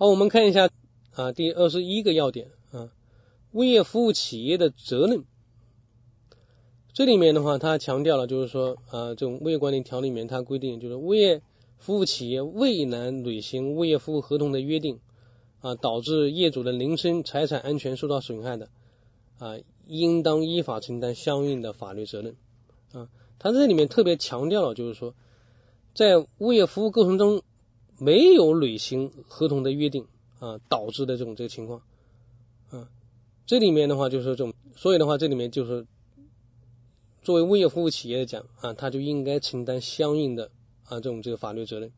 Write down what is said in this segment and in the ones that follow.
好，我们看一下啊，第二十一个要点啊，物业服务企业的责任。这里面的话，它强调了就是说啊，这种物业管理条例里面它规定，就是物业服务企业未能履行物业服务合同的约定啊，导致业主的人身财产安全受到损害的啊，应当依法承担相应的法律责任啊。它这里面特别强调了，就是说，在物业服务过程中没有履行合同的约定啊，导致的这种这个情况啊，这里面的话就是这种，所以的话，这里面就是。作为物业服务企业来讲啊，他就应该承担相应的啊这种这个法律责任，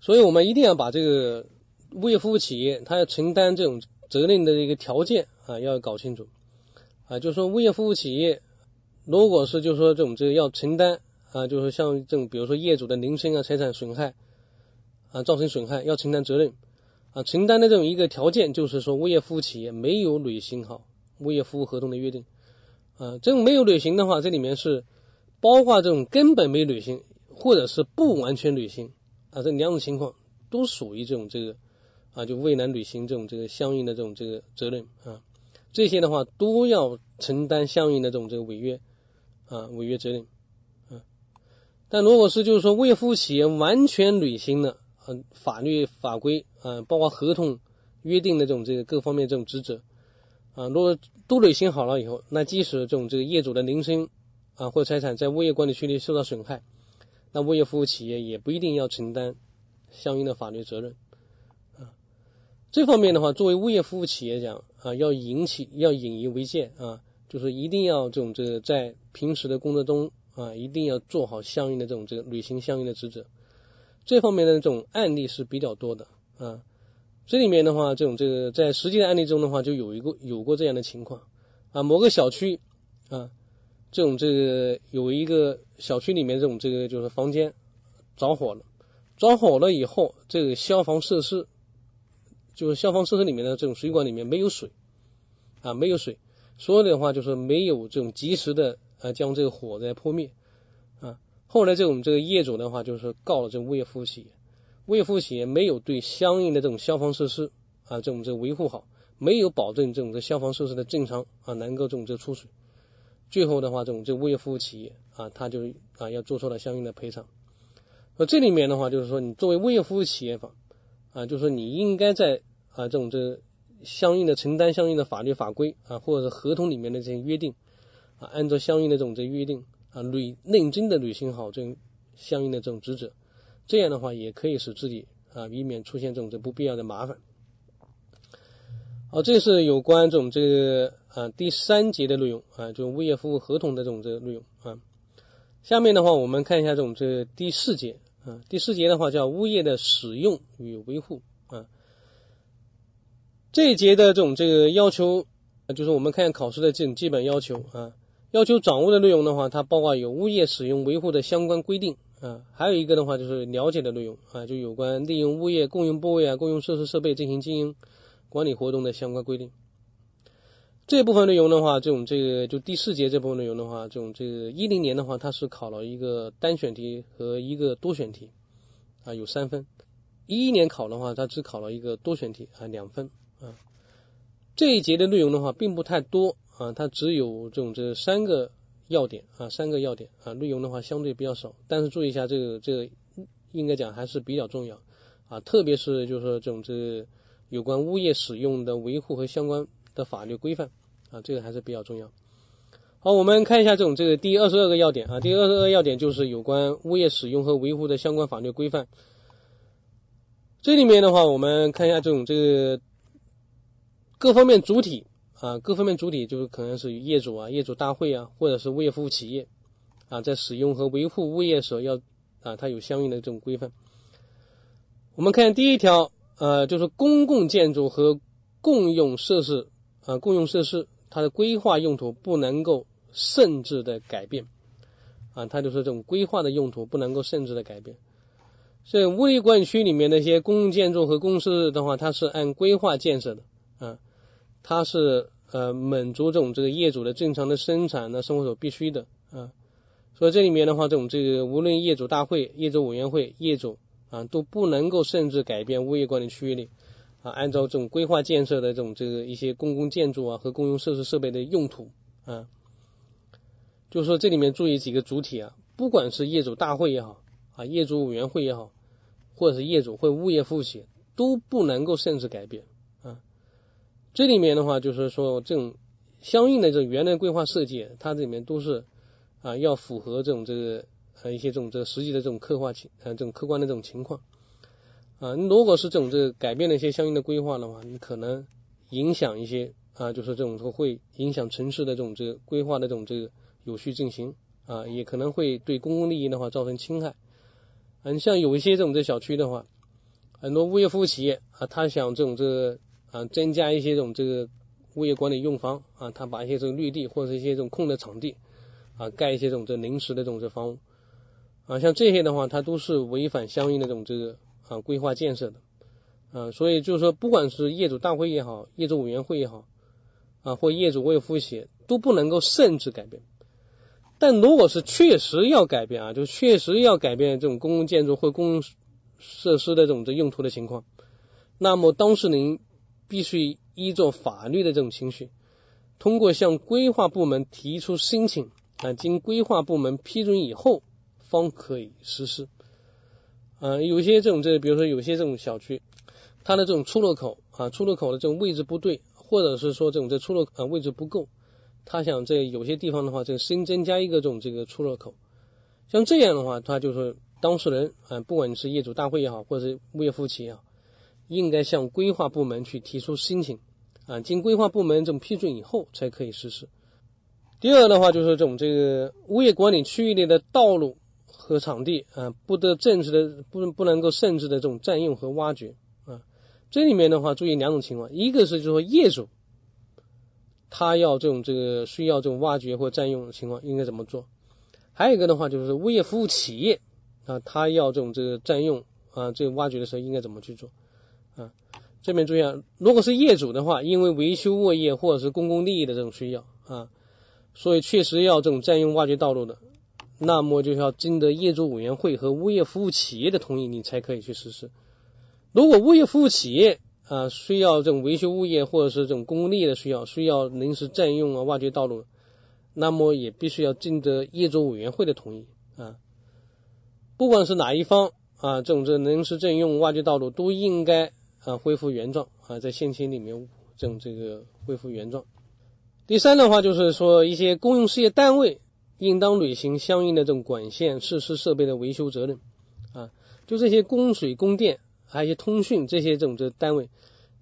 所以我们一定要把这个物业服务企业他要承担这种责任的一个条件啊要搞清楚啊，就是说物业服务企业如果是就是说这种这个要承担啊，就是像这种比如说业主的人身啊财产损害啊造成损害要承担责任啊，承担的这种一个条件就是说物业服务企业没有履行好物业服务合同的约定。啊，这种没有履行的话，这里面是包括这种根本没履行，或者是不完全履行啊，这两种情况都属于这种这个啊，就未能履行这种这个相应的这种这个责任啊，这些的话都要承担相应的这种这个违约啊违约责任啊。但如果是就是说物业服务企业完全履行了啊法律法规啊，包括合同约定的这种这个各方面这种职责。啊，如果都履行好了以后，那即使这种这个业主的人身啊或财产在物业管理区里受到损害，那物业服务企业也不一定要承担相应的法律责任啊。这方面的话，作为物业服务企业讲啊，要引起要引以为戒啊，就是一定要这种这个在平时的工作中啊，一定要做好相应的这种这个履行相应的职责。这方面的这种案例是比较多的啊。这里面的话，这种这个在实际的案例中的话，就有一个有过这样的情况。啊，某个小区啊，这种这个有一个小区里面这种这个就是房间着火了，着火了以后，这个消防设施就是消防设施里面的这种水管里面没有水。啊，没有水，所以的话就是没有这种及时的啊将这个火灾扑灭，后来这种这个业主的话就是告了这物业服务企业。物业服务企业没有对相应的这种消防设施啊，这种这维护好，没有保证这种这消防设施的正常啊，能够这种这出水，最后的话，这种这物业服务企业啊，他就啊要做出了相应的赔偿。那这里面的话，就是说你作为物业服务企业方啊，就是说你应该在啊这种这相应的承担相应的法律法规啊，或者是合同里面的这些约定啊，按照相应的这种这约定啊，履认真的履行好这种相应的这种职责。这样的话也可以使自己啊，避免出现这种这不必要的麻烦。好，这是有关这种这个啊第三节的内容啊，就物业服务合同的这种这个内容啊。下面的话，我们看一下这种这第四节啊，第四节的话叫物业的使用与维护啊。这一节的这种这个要求，就是我们看考试的这种基本要求啊，要求掌握的内容的话，它包括有物业使用维护的相关规定。啊，还有一个的话就是了解的内容啊，就有关利用物业共用部位啊、共用设施设备进行经营管理活动的相关规定。这部分内容的话，这种这个就第四节这部分内容的话，这种这个一零年的话，它是考了一个单选题和一个多选题啊，有三分。一一年考的话，它只考了一个多选题啊，两分啊。这一节的内容的话，并不太多啊，它只有这种这三个。要点啊，三个要点啊，内容的话相对比较少，但是注意一下这个这个应该讲还是比较重要啊，特别是就是说这种这个有关物业使用的维护和相关的法律规范啊，这个还是比较重要。好，我们看一下这种这个第二十二个要点啊，第二十二个要点就是有关物业使用和维护的相关法律规范。这里面的话，我们看一下这种这个各方面主体。啊，各方面主体就是可能是业主啊、业主大会啊，或者是物业服务企业啊，在使用和维护物业时候要啊，它有相应的这种规范。我们看第一条，呃，就是公共建筑和共用设施啊，共用设施它的规划用途不能够甚至的改变啊，它就是这种规划的用途不能够甚至的改变。所以物业管理区里面那些公共建筑和公司的话，它是按规划建设的啊。它是呃满足这种这个业主的正常的生产的生活所必须的啊，所以这里面的话，这种这个无论业主大会、业主委员会、业主啊都不能够甚至改变物业管理区域里啊，按照这种规划建设的这种这个一些公共建筑啊和公用设施设备的用途啊，就是说这里面注意几个主体啊，不管是业主大会也好啊，业主委员会也好，或者是业主或物业服务企业，都不能够擅自改变。这里面的话就是说这种相应的这种原来规划设计，它这里面都是啊要符合这种这个呃一些这种这个实际的这种刻画情呃这种客观的这种情况。啊，如果是这种这个改变了一些相应的规划的话，你可能影响一些啊，就是这种说会影响城市的这种这个规划的这种这个有序进行啊，也可能会对公共利益的话造成侵害。嗯，像有一些这种这小区的话，很多物业服务企业啊，他想这种这个啊增加一些这种这个物业管理用房啊，他把一些这个绿地或者一些这种空的场地啊盖一些这种这临时的这种这房屋啊，像这些的话，它都是违反相应的这种这个。啊，规划建设的啊，所以就是说，不管是业主大会也好，业主委员会也好啊，或业主为服务企业，都不能够擅自改变。但如果是确实要改变啊，就确实要改变这种公共建筑或公共设施的这种这用途的情况，那么当事人必须依照法律的这种程序，通过向规划部门提出申请啊，经规划部门批准以后，方可以实施。啊，有些这种这，比如说有些这种小区，它的这种出入口啊，出入口的这种位置不对，或者是说这种这出入啊位置不够，他想在有些地方的话，这新增加一个这种这个出入口，像这样的话，他就是当事人啊，不管你是业主大会也好，或者是物业服务企业也好，应该向规划部门去提出申请啊，经规划部门这种批准以后才可以实施。第二的话就是这种这个物业管理区域内的道路。和场地啊，不得政治的不不能够擅自的这种占用和挖掘啊。这里面的话，注意两种情况，一个是就是说业主他要这种这个需要这种挖掘或占用的情况应该怎么做，还有一个的话就是物业服务企业啊，他要这种这个占用啊这个挖掘的时候应该怎么去做啊。这边注意啊，如果是业主的话，因为维修物业或者是公共利益的这种需要啊，所以确实要这种占用挖掘道路的。那么就是要经得业主委员会和物业服务企业的同意，你才可以去实施。如果物业服务企业啊需要这种维修物业或者是这种公共利益的需要，需要临时占用啊挖掘道路，那么也必须要经得业主委员会的同意啊。不管是哪一方啊，这种这临时占用挖掘道路都应该啊恢复原状啊，在限期里面这种这个恢复原状。第三的话就是说一些公用事业单位。应当履行相应的这种管线、设施、设备的维修责任啊，就这些供水、供电，还有一些通讯这些这种这单位，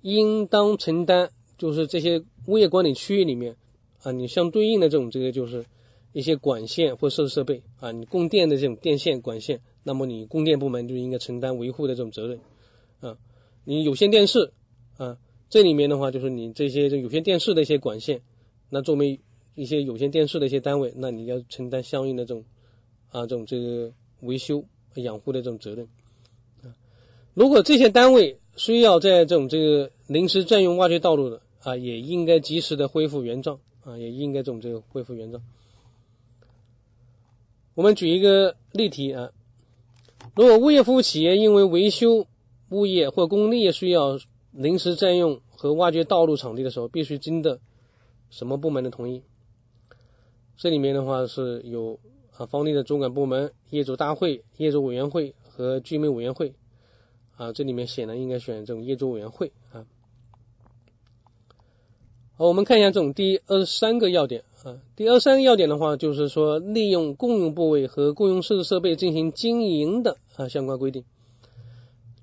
应当承担就是这些物业管理区域里面啊，你相对应的这种这个就是一些管线或设施设备啊，你供电的这种电线管线，那么你供电部门就应该承担维护的这种责任啊，你有线电视啊，这里面的话就是你这些这有线电视的一些管线，那作为一些有线电视的一些单位，那你要承担相应的这种啊这种这个维修养护的这种责任啊。如果这些单位需要在这种这个临时占用挖掘道路的啊，也应该及时的恢复原状啊，也应该这种这个恢复原状。我们举一个例题啊，如果物业服务企业因为维修物业或公利业需要临时占用和挖掘道路场地的时候，必须经的什么部门的同意？这里面的话是有啊房地的主管部门、业主大会、业主委员会和居民委员会啊，这里面显然应该选这种业主委员会啊。好，我们看一下这种第二十三个要点啊，第二三个要点的话就是说利用共用部位和共用设施设备进行经营的啊相关规定。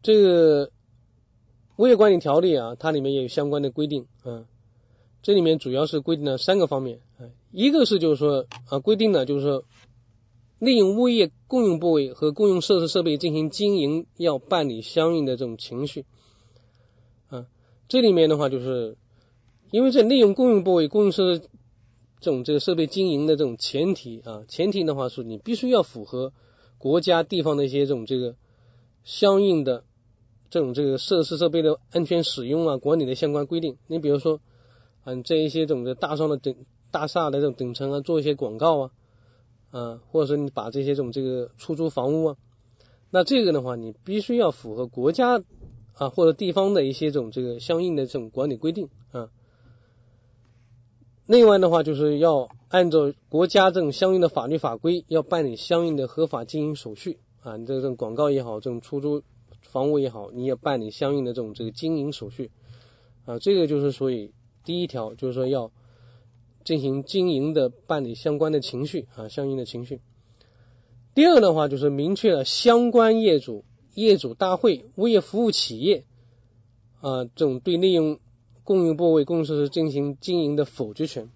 这个物业管理条例啊，它里面也有相关的规定啊。这里面主要是规定了三个方面，啊，一个是就是说啊，规定了就是说，利用物业共用部位和公用设施设备进行经营，要办理相应的这种程序，啊，这里面的话就是，因为这利用公用部位、公用设施这种这个设备经营的这种前提啊，前提的话是你必须要符合国家、地方的一些这种这个相应的这种这个设施设备的安全使用啊、管理的相关规定，你比如说。嗯，这一些这种的大上的顶大厦的这种顶层啊，做一些广告啊，啊，或者说你把这些这种这个出租房屋啊，那这个的话，你必须要符合国家啊或者地方的一些这种这个相应的这种管理规定啊。另外的话，就是要按照国家这种相应的法律法规，要办理相应的合法经营手续啊。你这种广告也好，这种出租房屋也好，你也办理相应的这种这个经营手续啊。这个就是所以第一条，就是说要进行经营的办理相关的程序啊，相应的程序。第二的话，就是明确了相关业主、业主大会、物业服务企业啊这种对利用。供应部位公司进行经营的否决权，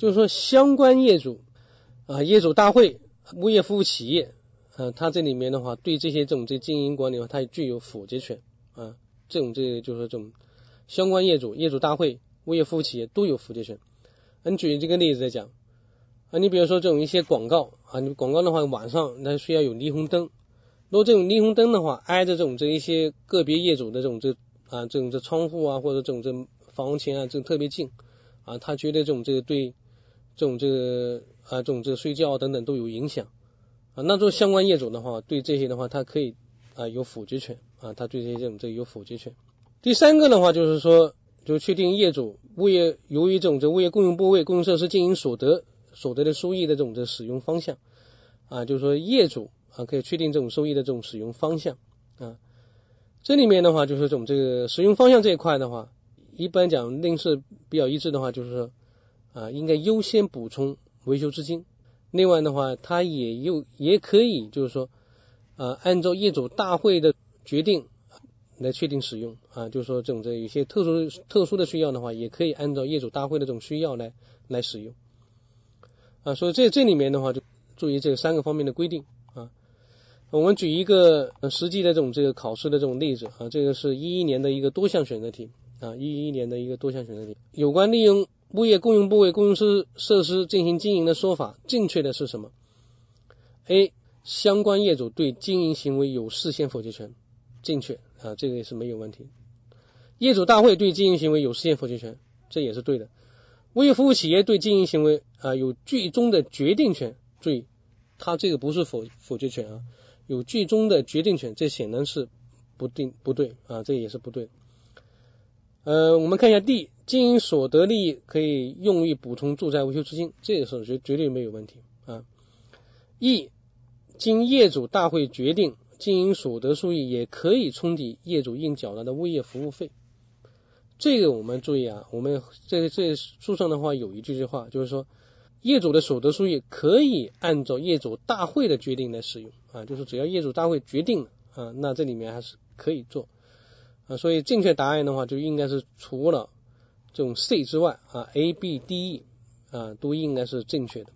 就是说相关业主啊、业主大会、物业服务企业，呃，它这里面的话，对这些这种这经营管理的话，它具有否决权啊。这种这就是这种相关业主、业主大会、物业服务企业都有否决权。你举这个例子来讲啊，你比如说这种一些广告啊，你广告的话，晚上那需要有霓虹灯，如果这种霓虹灯的话，挨着这种这一些个别业主的这种这。啊，这种这窗户啊，或者这种这房前啊，这特别近啊，他觉得这种这个对这种这个啊，这种这个睡觉等等都有影响啊。那做相关业主的话，对这些的话，他可以啊有否决权啊，他对这些这种这有否决权。第三个的话就是说，就确定业主物业由于这种这物业共用部位、共用设施经营所得所得的收益的这种这使用方向啊，就是说业主啊可以确定这种收益的这种使用方向啊。这里面的话，就是这种这个使用方向这一块的话，一般讲令是比较一致的话，就是说啊，应该优先补充维修资金。另外的话，它也又也可以就是说啊，按照业主大会的决定来确定使用啊，就是说这种这有些特殊特殊的需要的话，也可以按照业主大会的这种需要来来使用啊。所以这这里面的话，就注意这三个方面的规定啊。我们举一个实际的这种这个考试的这种例子啊，这个是一一年的一个多项选择题啊，一一年的一个多项选择题，有关利用物业共用部位、共用设设施进行经营的说法，正确的是什么？A. 相关业主对经营行为有事先否决权，正确啊，这个也是没有问题。业主大会对经营行为有事先否决权，这也是对的。物业服务企业对经营行为啊有最终的决定权，注意，它这个不是否否决权啊。有最终的决定权，这显然是不定不对啊，这也是不对。呃，我们看一下 D，经营所得利益可以用于补充住宅维修资金，这个是绝绝对没有问题啊。E，经业主大会决定，经营所得收益也可以冲抵业主应缴纳的物业服务费。这个我们注意啊，我们这这书上的话有一句句话，就是说。业主的所得收益可以按照业主大会的决定来使用啊，就是只要业主大会决定了啊，那这里面还是可以做啊。所以正确答案的话，就应该是除了这种 C 之外啊，A、B、D、E 啊都应该是正确的。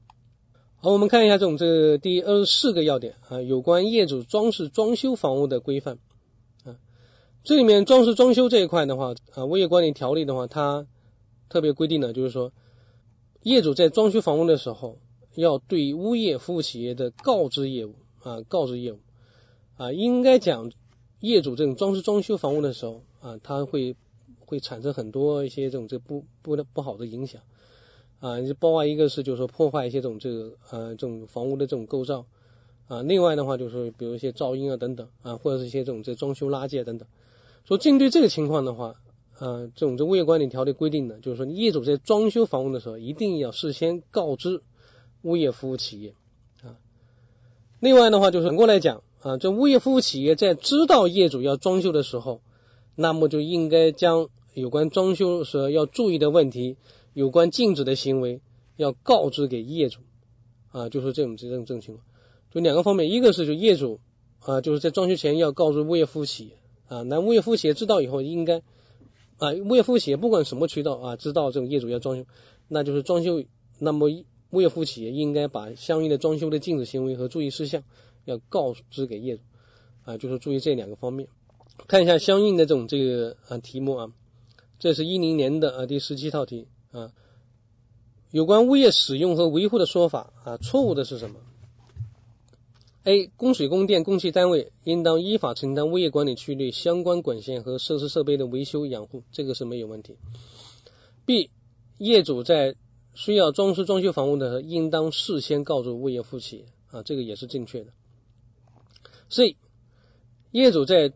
好，我们看一下这种这个第二十四个要点啊，有关业主装饰装修房屋的规范啊。这里面装饰装修这一块的话啊，物业管理条例的话，它特别规定的就是说。业主在装修房屋的时候，要对物业服务企业的告知业务啊，告知业务啊，应该讲业主这种装饰装修房屋的时候啊，他会会产生很多一些这种这不不不好的影响啊，就包括一个是就是说破坏一些这种这个呃这种房屋的这种构造啊，另外的话就是比如一些噪音啊等等啊，或者是一些这种这装修垃圾啊等等，说针对这个情况的话。呃，这种这物业管理条例规定的，就是说业主在装修房屋的时候，一定要事先告知物业服务企业啊。另外的话，就是反过来讲啊，这物业服务企业在知道业主要装修的时候，那么就应该将有关装修时要注意的问题、有关禁止的行为，要告知给业主啊。就是这种这种这种情况，就两个方面，一个是就业主啊，就是在装修前要告知物业服务企业啊，那物业服务企业知道以后应该。啊，物业服务企业不管什么渠道啊，知道这种业主要装修，那就是装修，那么物业服务企业应该把相应的装修的禁止行为和注意事项要告知给业主啊，就是注意这两个方面。看一下相应的这种这个啊题目啊，这是一零年的啊第十七套题啊，有关物业使用和维护的说法啊，错误的是什么？A. 供水供电供气单位应当依法承担物业管理区内相关管线和设施设备的维修养护，这个是没有问题。B. 业主在需要装饰装修房屋的，应当事先告知物业服务企啊，这个也是正确的。C. 业主在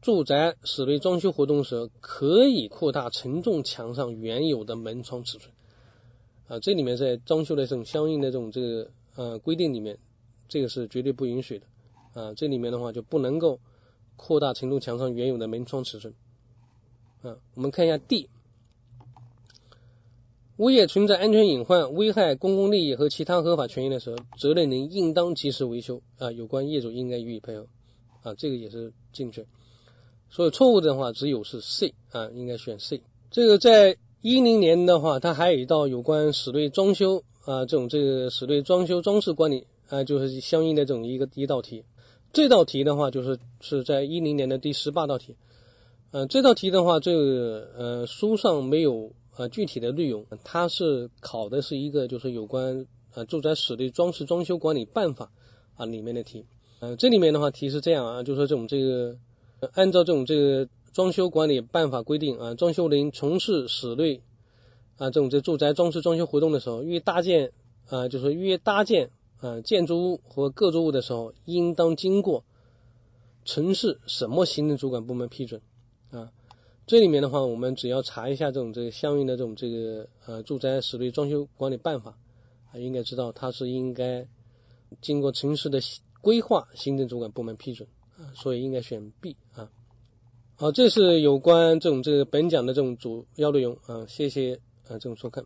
住宅室内装修活动时，可以扩大承重墙上原有的门窗尺寸。啊，这里面在装修的这种相应的这种这个呃规定里面，这个是绝对不允许的。啊，这里面的话就不能够扩大承重墙上原有的门窗尺寸。啊，我们看一下 D。物业存在安全隐患、危害公共利益和其他合法权益的时候，责任人应当及时维修啊，有关业主应该予以配合啊，这个也是正确。所以错误的话只有是 C 啊，应该选 C。这个在一零年的话，它还有一道有关室内装修啊，这种这个室内装修装饰管理啊，就是相应的这种一个一道题。这道题的话，就是是在一零年的第十八道题。嗯，这道题的话，这个呃书上没有。呃，具体的内容，它是考的是一个就是有关呃住宅室内装饰装修管理办法啊里面的题。呃，这里面的话题是这样啊，就是说这种这个按照这种这个装修管理办法规定啊，装修人从事室内啊这种这住宅装饰装修活动的时候，欲搭建啊就是欲搭建啊建筑物和构筑物的时候，应当经过城市什么行政主管部门批准？这里面的话，我们只要查一下这种这个相应的这种这个呃住宅室内装修管理办法啊，应该知道它是应该经过城市的规划行政主管部门批准啊，所以应该选 B 啊。好，这是有关这种这个本讲的这种主要内容啊，谢谢啊这种收看。